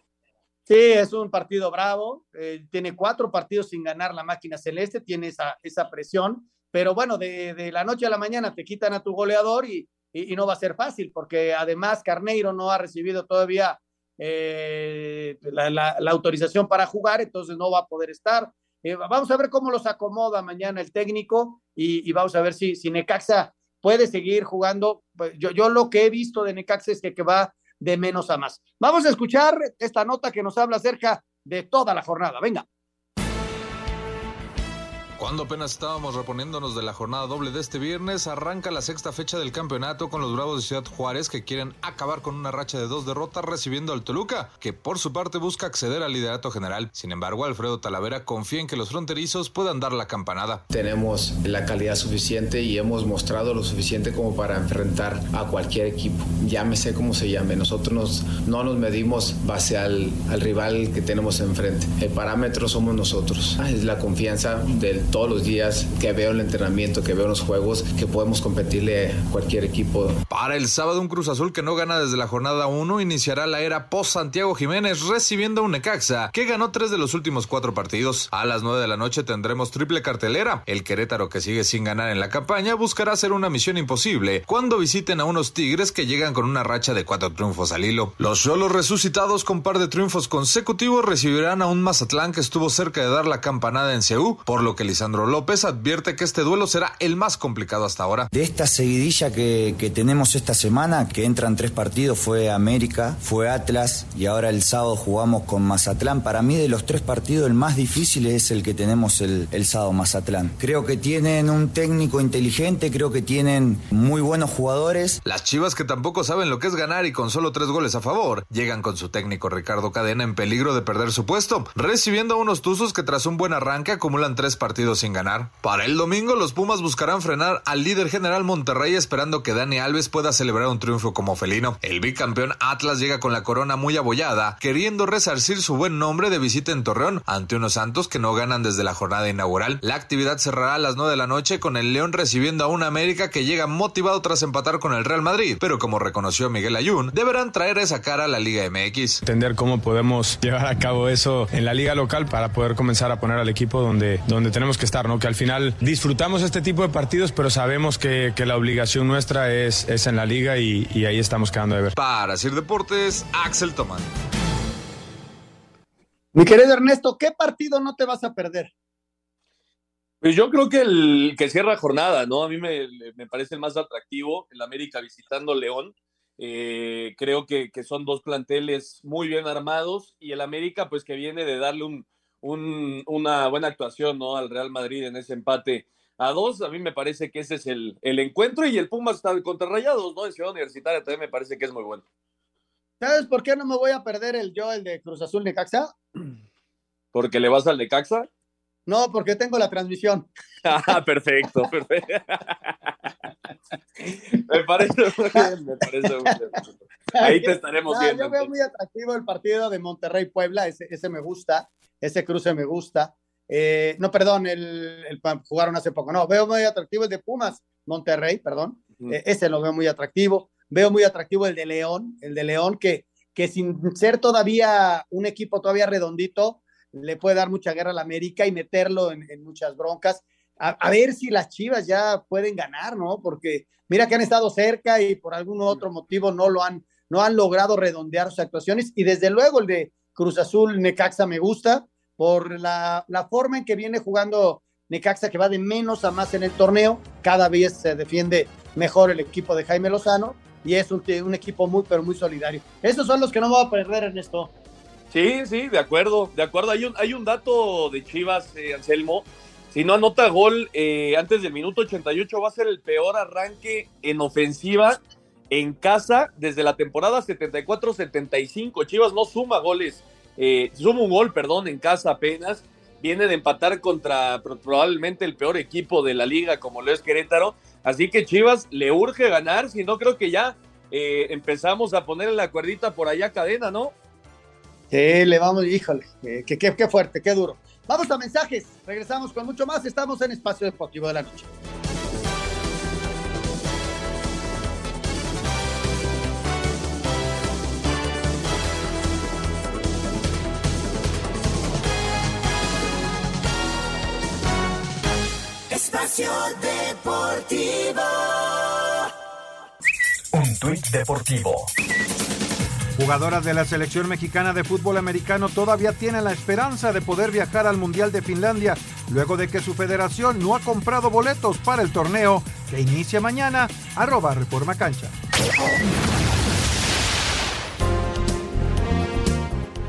Sí, es un partido bravo. Eh, tiene cuatro partidos sin ganar la máquina celeste, tiene esa, esa presión. Pero bueno, de, la noche a la mañana te quitan a tu goleador y, y, no va a ser fácil, porque además Carneiro no ha recibido todavía eh, la, autorización para jugar, entonces no va a poder estar. Eh, vamos a ver cómo los acomoda mañana el técnico y, y vamos a ver si, si Necaxa puede seguir jugando. Pues, yo, yo lo que he visto de Necaxa es que, que va de menos a más. Vamos a escuchar esta nota que nos habla acerca de toda la jornada. Venga. Cuando apenas estábamos reponiéndonos de la jornada doble de este viernes, arranca la sexta fecha del campeonato con los Bravos de Ciudad Juárez que quieren acabar con una racha de dos derrotas recibiendo al Toluca, que por su parte busca acceder al liderato general. Sin embargo, Alfredo Talavera confía en que los fronterizos puedan dar la campanada. Tenemos la calidad suficiente y hemos mostrado lo suficiente como para enfrentar a cualquier equipo. Llámese como se llame. Nosotros no nos medimos base al, al rival que tenemos enfrente. El parámetro somos nosotros. Ah, es la confianza del todos los días que veo el entrenamiento, que veo los juegos, que podemos competirle a cualquier equipo. Para el sábado, un Cruz Azul que no gana desde la jornada 1 iniciará la era post Santiago Jiménez recibiendo a un Necaxa que ganó tres de los últimos cuatro partidos. A las 9 de la noche tendremos triple cartelera. El Querétaro que sigue sin ganar en la campaña buscará hacer una misión imposible cuando visiten a unos Tigres que llegan con una racha de cuatro triunfos al hilo. Los solos resucitados con par de triunfos consecutivos recibirán a un Mazatlán que estuvo cerca de dar la campanada en CEU, por lo que Lisandro López advierte que este duelo será el más complicado hasta ahora. De esta seguidilla que, que tenemos esta semana, que entran tres partidos, fue América, fue Atlas y ahora el sábado jugamos con Mazatlán. Para mí de los tres partidos el más difícil es el que tenemos el, el sábado Mazatlán. Creo que tienen un técnico inteligente, creo que tienen muy buenos jugadores. Las Chivas que tampoco saben lo que es ganar y con solo tres goles a favor, llegan con su técnico Ricardo Cadena en peligro de perder su puesto, recibiendo a unos Tuzos que tras un buen arranque acumulan tres partidos sin ganar. Para el domingo, los Pumas buscarán frenar al líder general Monterrey esperando que Dani Alves pueda celebrar un triunfo como felino. El bicampeón Atlas llega con la corona muy abollada, queriendo resarcir su buen nombre de visita en Torreón ante unos Santos que no ganan desde la jornada inaugural. La actividad cerrará a las 9 de la noche con el León recibiendo a una América que llega motivado tras empatar con el Real Madrid, pero como reconoció Miguel Ayun, deberán traer esa cara a la Liga MX. Entender cómo podemos llevar a cabo eso en la liga local para poder comenzar a poner al equipo donde, donde tenemos que estar, ¿no? Que al final disfrutamos este tipo de partidos, pero sabemos que, que la obligación nuestra es, es en la liga y, y, ahí estamos quedando de ver. Para Sir Deportes, Axel Tomán. Mi querido Ernesto, ¿qué partido no te vas a perder? Pues yo creo que el que cierra jornada, ¿no? A mí me, me parece el más atractivo, el América visitando León. Eh, creo que, que, son dos planteles muy bien armados y el América, pues que viene de darle un, un, una buena actuación, ¿no? Al Real Madrid en ese empate a dos. A mí me parece que ese es el, el encuentro y el Pumas está contra Rayados, ¿no? En Ciudad Universitaria también me parece que es muy bueno. ¿Sabes por qué no me voy a perder el yo, el de Cruz Azul Necaxa? ¿Porque le vas al Necaxa? No, porque tengo la transmisión. Ah, perfecto, perfecto. (laughs) me parece muy bien, me parece muy bien. Ahí te estaremos no, viendo. Yo veo muy atractivo el partido de Monterrey-Puebla, ese, ese, me gusta, ese cruce me gusta. Eh, no, perdón, el, el, jugaron hace poco, no, veo muy atractivo el de Pumas, Monterrey, perdón, uh -huh. ese lo veo muy atractivo. Veo muy atractivo el de León, el de León que, que sin ser todavía un equipo todavía redondito, le puede dar mucha guerra a la América y meterlo en, en muchas broncas. A, a, ver si las Chivas ya pueden ganar, ¿no? Porque mira que han estado cerca y por algún otro motivo no lo han, no han logrado redondear sus actuaciones. Y desde luego el de Cruz Azul Necaxa me gusta por la, la forma en que viene jugando Necaxa, que va de menos a más en el torneo. Cada vez se defiende mejor el equipo de Jaime Lozano y es un, un equipo muy, pero muy solidario. Esos son los que no voy a perder, Ernesto. Sí, sí, de acuerdo, de acuerdo. Hay un, hay un dato de Chivas, eh, Anselmo. Si no anota gol eh, antes del minuto 88, va a ser el peor arranque en ofensiva en casa desde la temporada 74-75. Chivas no suma goles, eh, suma un gol, perdón, en casa apenas. Viene de empatar contra probablemente el peor equipo de la liga, como lo es Querétaro. Así que Chivas le urge ganar, si no creo que ya eh, empezamos a poner la cuerdita por allá cadena, ¿no? Sí, le vamos, híjole, eh, qué, fuerte, qué duro. Vamos a mensajes, regresamos con mucho más, estamos en Espacio Deportivo de la Noche. Espacio Deportivo. Un tuit deportivo. Jugadoras de la selección mexicana de fútbol americano todavía tienen la esperanza de poder viajar al Mundial de Finlandia luego de que su federación no ha comprado boletos para el torneo que inicia mañana. Arroba Reforma Cancha.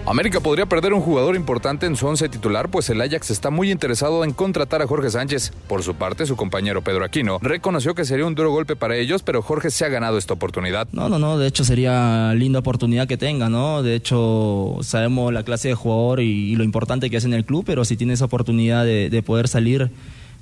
América podría perder un jugador importante en su once titular, pues el Ajax está muy interesado en contratar a Jorge Sánchez. Por su parte, su compañero Pedro Aquino reconoció que sería un duro golpe para ellos, pero Jorge se ha ganado esta oportunidad. No, no, no, de hecho sería linda oportunidad que tenga, ¿no? De hecho, sabemos la clase de jugador y, lo importante que es en el club, pero si tiene esa oportunidad de poder salir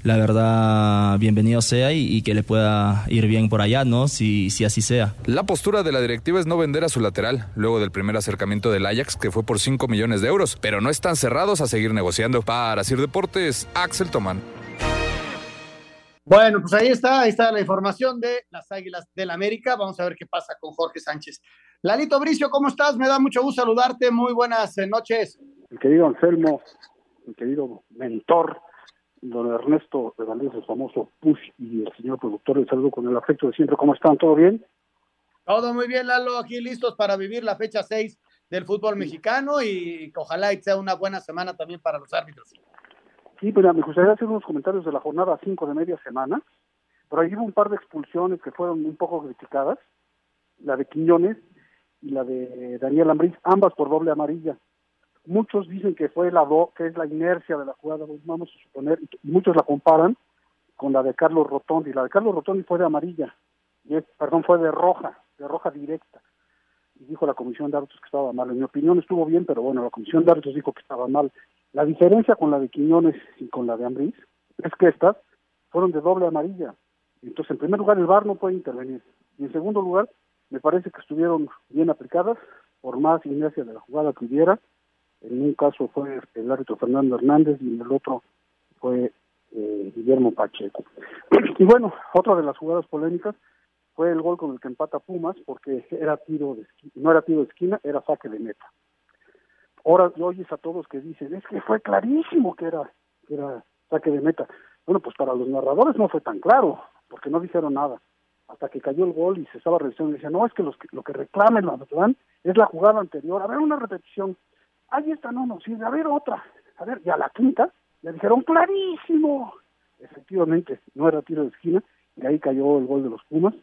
la verdad, bienvenido sea y, y, que le pueda ir bien por allá, ¿no? Si, si así sea. La postura de la directiva es no vender a su lateral, luego del primer acercamiento del Ajax, que fue por 5 millones de euros, pero no están cerrados a seguir negociando. Para Sir Deportes, Axel Tomán. Bueno, pues ahí está, ahí está la información de las Águilas del América. Vamos a ver qué pasa con Jorge Sánchez. Lalito Bricio, ¿cómo estás? Me da mucho gusto saludarte. Muy buenas noches. Mi querido Anselmo, mi querido mentor, don Ernesto de Valdés, el famoso Push, y el señor productor, les saludo con el afecto de siempre. ¿Cómo están? ¿Todo bien? Todo muy bien, Lalo, aquí listos para vivir la fecha 6 del fútbol mexicano y ojalá sea una buena semana también para los árbitros. Sí, pero me gustaría hacer unos comentarios de la jornada 5 de media semana. Por ahí hubo un par de expulsiones que fueron un poco criticadas, la de Quiñones y la de Daniel Ambriz, ambas por doble amarilla muchos dicen que fue la do, que es la inercia de la jugada, vamos a suponer, y muchos la comparan con la de Carlos Rotondi. La de Carlos Rotondi fue de amarilla, y perdón, fue de roja, de roja directa. Y dijo la comisión de árbitros que estaba mal. En mi opinión estuvo bien, pero bueno, la comisión de árbitros dijo que estaba mal. La diferencia con la de Quiñones y con la de Ambriz es que estas fueron de doble amarilla. Entonces, en primer lugar, el VAR no puede intervenir. Y en segundo lugar, me parece que estuvieron bien aplicadas, por más inercia de la jugada que hubiera, en un caso fue el árbitro Fernando Hernández y en el otro fue eh, Guillermo Pacheco. (clears throat) Y bueno, otra de las jugadas polémicas fue el gol con el que empata Pumas, porque era tiro de esquina, no era tiro de esquina, era saque de meta. Ahora oyes a todos que dicen, es que fue clarísimo que era, que era saque de meta. Bueno, pues para los narradores no fue tan claro, porque no dijeron nada. Hasta que cayó el gol y se estaba revisando y decían, no, es que, los lo que reclamen la verdad es la jugada anterior. A ver, una repetición ahí está, no, no, sí, a ver otra, a ver, y a la quinta le dijeron clarísimo, efectivamente no era tiro de esquina, y ahí cayó el gol de los Pumas.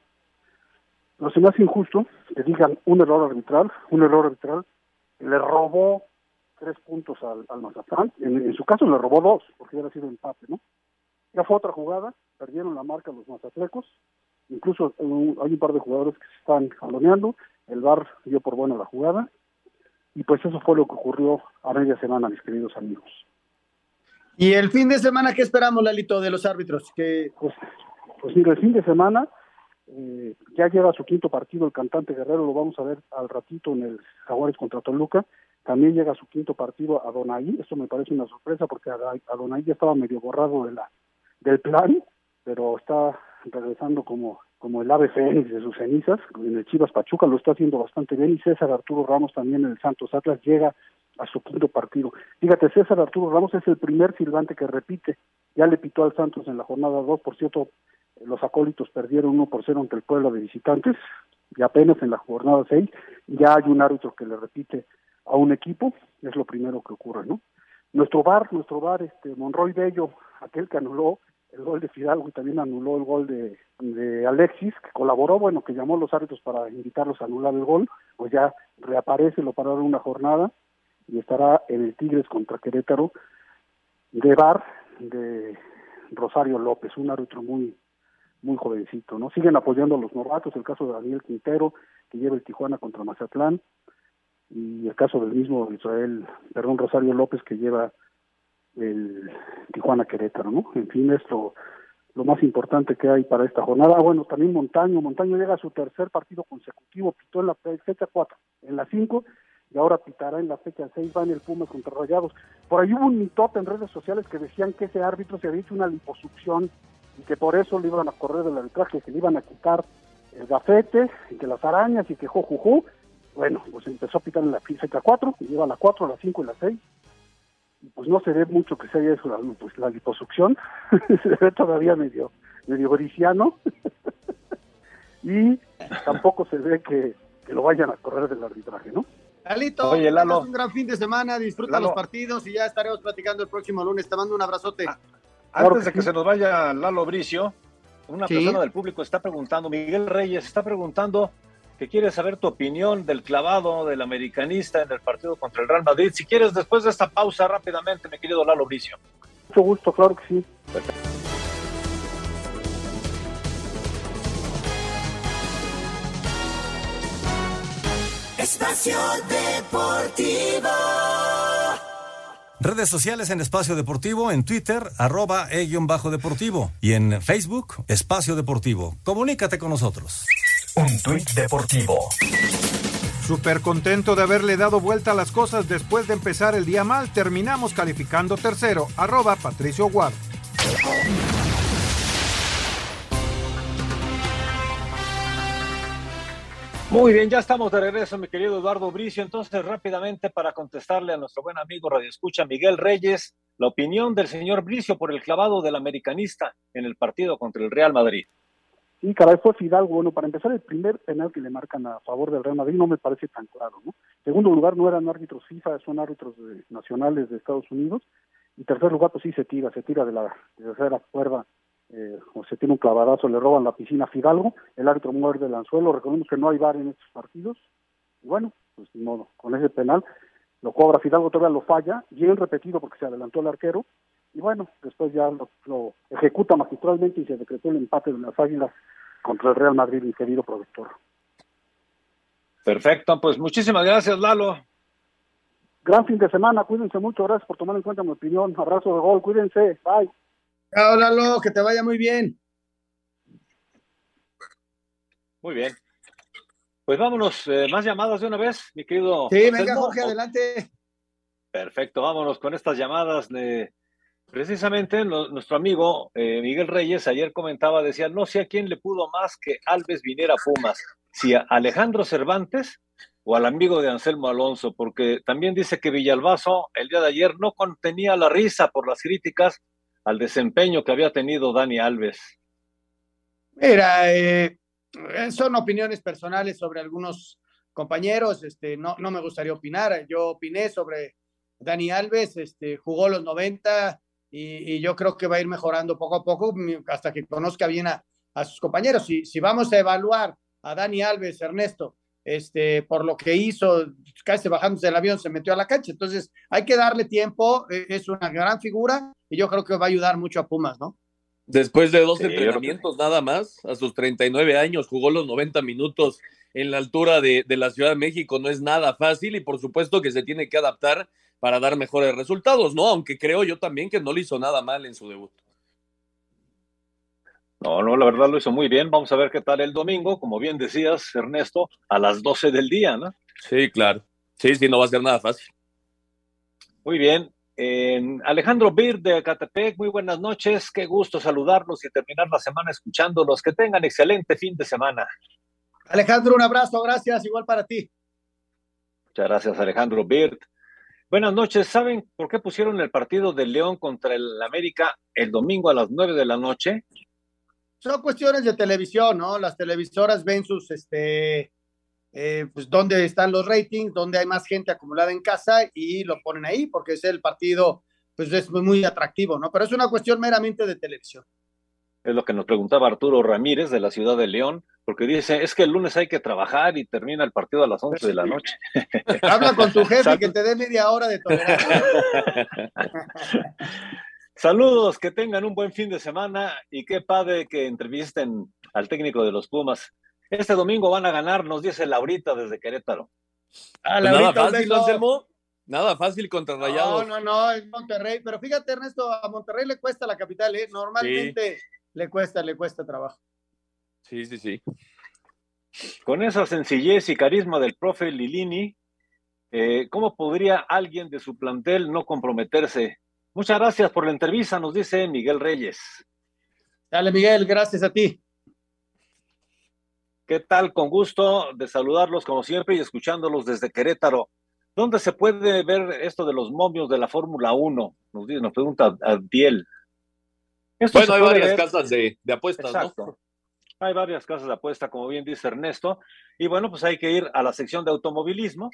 Lo se me hace injusto que digan un error arbitral, un error arbitral, le robó tres puntos al, al Mazatlán, en, su caso le robó dos, porque hubiera sido empate, ¿no? Ya fue otra jugada, perdieron la marca los mazatlecos, incluso eh, hay un par de jugadores que se están jaloneando, el VAR dio por buena la jugada, y pues eso fue lo que ocurrió a media semana, mis queridos amigos. ¿Y el fin de semana qué esperamos, Lalito, de los árbitros? Que Pues, pues mira, el fin de semana eh, ya llega su quinto partido el cantante Guerrero, lo vamos a ver al ratito en el Jaguares contra Toluca. También llega su quinto partido a Donaí, esto me parece una sorpresa porque a Donaí ya estaba medio borrado de la, del plan, pero está regresando como, como el ave fénix de sus cenizas. En el Chivas Pachuca lo está haciendo bastante bien y César Arturo Ramos también en el Santos Atlas llega a su quinto partido. Fíjate, César Arturo Ramos es el primer silbante que repite. Ya le pitó al Santos en la jornada 2, por cierto, los acólitos perdieron 1 por 0 ante el pueblo de visitantes y apenas en la jornada 6 ya hay un árbitro que le repite a un equipo, es lo primero que ocurre, ¿no? Nuestro bar, nuestro bar, este Monroy Bello, aquel que anuló el gol de Fidalgo y también anuló el gol de, de Alexis, que colaboró, bueno, que llamó a los árbitros para invitarlos a anular el gol, pues ya reaparece, lo pararon una jornada y estará en el Tigres contra Querétaro de bar de Rosario López, un árbitro muy muy jovencito, ¿no? Siguen apoyando los novatos, el caso de Daniel Quintero, que lleva el Tijuana contra Mazatlán, y el caso del mismo Israel, perdón, Rosario López, que lleva el Tijuana Querétaro, ¿no? En fin, es lo, más importante que hay para esta jornada. Ah, bueno, también Montaño, Montaño llega a su tercer partido consecutivo, pitó en la fecha 4, en la 5, y ahora pitará en la fecha 6, va en el Puma contra Rayados. Por ahí hubo un mitote en redes sociales que decían que ese árbitro se había hecho una liposucción y que por eso le iban a correr del arbitraje, que le iban a quitar el gafete, y que las arañas, y que jujuju. Bueno, pues empezó a pitar en la fecha 4, y lleva la 4, la 5 y la 6. Pues no se ve mucho que se haya hecho la, pues, la liposucción, (laughs) se ve todavía medio, medio briciano. (laughs) y tampoco se ve que, que lo vayan a correr del arbitraje, ¿no? Lalito, Oye, Lalo. un gran fin de semana, disfruta Lalo. los partidos y ya estaremos platicando el próximo lunes. Te mando un abrazote. Antes de que se nos vaya Lalo Bricio, una Sí. persona del público está preguntando, Miguel Reyes está preguntando que quiere saber tu opinión del clavado del americanista en el partido contra el Real Madrid. Si quieres, después de esta pausa, rápidamente, mi querido Lalo Bricio. Mucho gusto, claro que sí. Espacio Deportivo. Redes sociales en Espacio Deportivo, en Twitter, arroba e-bajo deportivo y en Facebook, Espacio Deportivo. Comunícate con nosotros. Un tuit deportivo. Súper contento de haberle dado vuelta a las cosas después de empezar el día mal. Terminamos calificando tercero. Arroba Patricio Guard. Muy bien, ya estamos de regreso, mi querido Eduardo Bricio. Entonces, rápidamente, para contestarle a nuestro buen amigo Radio Escucha Miguel Reyes, la opinión del señor Bricio por el clavado del americanista en el partido contra el Real Madrid. Sí, caray, fue Fidalgo. Bueno, para empezar, el primer penal que le marcan a favor del Real Madrid no me parece tan claro, ¿no? Segundo lugar, no eran árbitros FIFA, son árbitros de- nacionales de Estados Unidos. Y tercer lugar, pues sí se tira, se tira de la tercera cuerda, eh, o se tiene un clavadazo, le roban la piscina a Fidalgo, el árbitro muerde el anzuelo, recordemos que no hay bar en estos partidos. Y bueno, pues ni modo, con ese penal lo cobra Fidalgo, todavía lo falla, bien repetido porque se adelantó el arquero. Y bueno, después ya lo, lo ejecuta magistralmente y se decretó el empate de las Águilas contra el Real Madrid, mi querido productor. Perfecto, pues muchísimas gracias, Lalo. Gran fin de semana, cuídense mucho, gracias por tomar en cuenta mi opinión. Abrazo de gol, cuídense, bye. Chao, Lalo, que te vaya muy bien. Muy bien. Pues vámonos, eh, más llamadas de una vez, mi querido. Sí, venga, Jorge, adelante. Perfecto, vámonos con estas llamadas de precisamente nuestro amigo eh, Miguel Reyes ayer comentaba, decía, no sé a quién le pudo más que Alves viniera a Pumas, si a Alejandro Cervantes o al amigo de Anselmo Alonso, porque también dice que Villalbazo el día de ayer no contenía la risa por las críticas al desempeño que había tenido Dani Alves. Mira, eh, son opiniones personales sobre algunos compañeros, este, no, no me gustaría opinar. Yo opiné sobre Dani Alves, este, jugó los 90, y, y yo creo que va a ir mejorando poco a poco hasta que conozca bien a, a sus compañeros. Si, si vamos a evaluar a Dani Alves, Ernesto, este, por lo que hizo, casi bajándose del avión, se metió a la cancha. Entonces, hay que darle tiempo, eh, es una gran figura y yo creo que va a ayudar mucho a Pumas, ¿no? Después de dos Sí, entrenamientos nada más, a sus 39 años, jugó los 90 minutos en la altura de, de la Ciudad de México. No es nada fácil y por supuesto que se tiene que adaptar para dar mejores resultados, ¿no? Aunque creo yo también que no le hizo nada mal en su debut. No, no, la verdad lo hizo muy bien. Vamos a ver qué tal el domingo, como bien decías, Ernesto, a las 12 del día, ¿no? Sí, claro. Sí, sí, no va a ser nada fácil. Muy bien. Eh, Alejandro Bir de Catepec, muy buenas noches. Qué gusto saludarlos y terminar la semana escuchándolos. Que tengan excelente fin de semana. Alejandro, un abrazo, gracias, igual para ti. Muchas gracias, Alejandro Bird. Buenas noches. ¿Saben por qué pusieron el partido de León contra el América el domingo a las 9 de la noche? Son cuestiones de televisión, ¿no? Las televisoras ven sus, este, eh, pues dónde están los ratings, dónde hay más gente acumulada en casa y lo ponen ahí porque es el partido, pues es muy, muy atractivo, ¿no? Pero es una cuestión meramente de televisión. Es lo que nos preguntaba Arturo Ramírez de la ciudad de León, porque dice, es que el lunes hay que trabajar y termina el partido a las 11 de la noche. (laughs) Habla con tu jefe que te dé media hora de tolerancia. (laughs) Saludos, que tengan un buen fin de semana y qué padre que entrevisten al técnico de los Pumas. Este domingo van a ganar, nos dice Laurita desde Querétaro. Ah, Pues nada Laurita, un fácil. Anselmo. Nada fácil contra No, Rayados. no, no, es Monterrey. Pero fíjate, Ernesto, a Monterrey le cuesta la capital, ¿eh? Normalmente le cuesta, le cuesta trabajo. Sí, sí, sí. Con esa sencillez y carisma del profe Lilini, eh, ¿cómo podría alguien de su plantel no comprometerse? Muchas gracias por la entrevista, nos dice Miguel Reyes. Dale, Miguel, gracias a ti. ¿Qué tal? Con gusto de saludarlos como siempre y escuchándolos desde Querétaro. ¿Dónde se puede ver esto de los momios de la Fórmula 1? Nos, dice, nos pregunta Adiel. Esto Bueno, hay varias ver- casas de, de apuestas, Exacto. ¿no? Hay varias casas de apuesta, como bien dice Ernesto. Y bueno, pues hay que ir a la sección de automovilismo,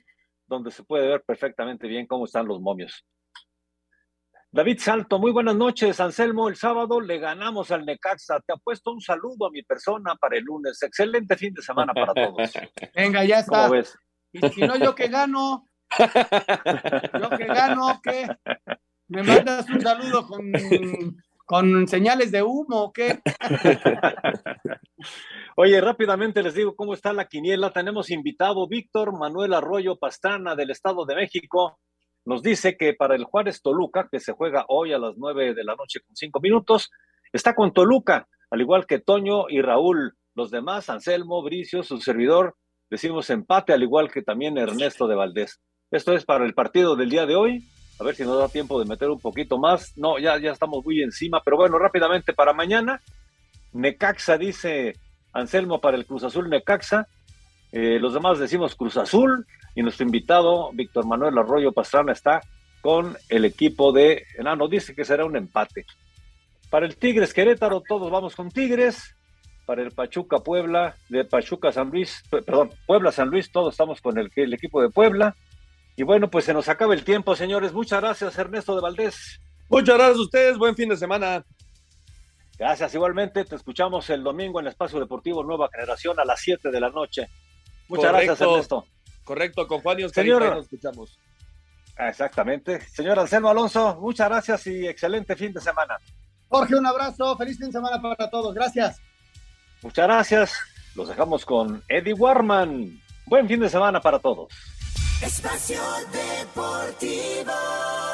donde se puede ver perfectamente bien cómo están los momios. David Salto, muy buenas noches, Anselmo. El sábado le ganamos al Necaxa. Te apuesto un saludo a mi persona para el lunes. Excelente fin de semana para todos. (laughs) Venga, ya está. ¿Cómo ves? Y si no, yo que gano. Yo que gano, ¿qué? ¿Me mandas un saludo con, con señales de humo o qué? (laughs) Oye, rápidamente les digo cómo está la quiniela. Tenemos invitado Víctor Manuel Arroyo Pastrana del Estado de México. Nos dice que para el Juárez Toluca, que se juega hoy a las nueve de la noche con cinco minutos, está con Toluca, al igual que Toño y Raúl. Los demás, Anselmo, Bricio, su servidor, decimos empate, al igual que también Ernesto de Valdés. Esto es para el partido del día de hoy. A ver si nos da tiempo de meter un poquito más. No, ya, ya estamos muy encima, pero bueno, rápidamente para mañana. Necaxa dice Anselmo para el Cruz Azul Necaxa. Eh, los demás decimos Cruz Azul y nuestro invitado Víctor Manuel Arroyo Pastrana está con el equipo de Enano. Dice que será un empate. Para el Tigres Querétaro, todos vamos con Tigres. Para el Pachuca Puebla, de Pachuca San Luis, pe- perdón, Puebla San Luis, todos estamos con el, el equipo de Puebla. Y bueno, pues se nos acaba el tiempo, señores. Muchas gracias, Ernesto de Valdés. Muchas gracias a ustedes. Buen fin de semana. Gracias, igualmente. Te escuchamos el domingo en el Espacio Deportivo Nueva Generación a las 7 de la noche. Muchas gracias, Correcto. Ernesto. Correcto, con Juan y Oscar Señor- nos escuchamos. Ah, Exactamente. Señor Anselmo Alonso, muchas gracias y excelente fin de semana. Jorge, un abrazo. Feliz fin de semana para todos. Gracias. Muchas gracias. Los dejamos con Eddie Warman. Buen fin de semana para todos. Espacio Deportivo.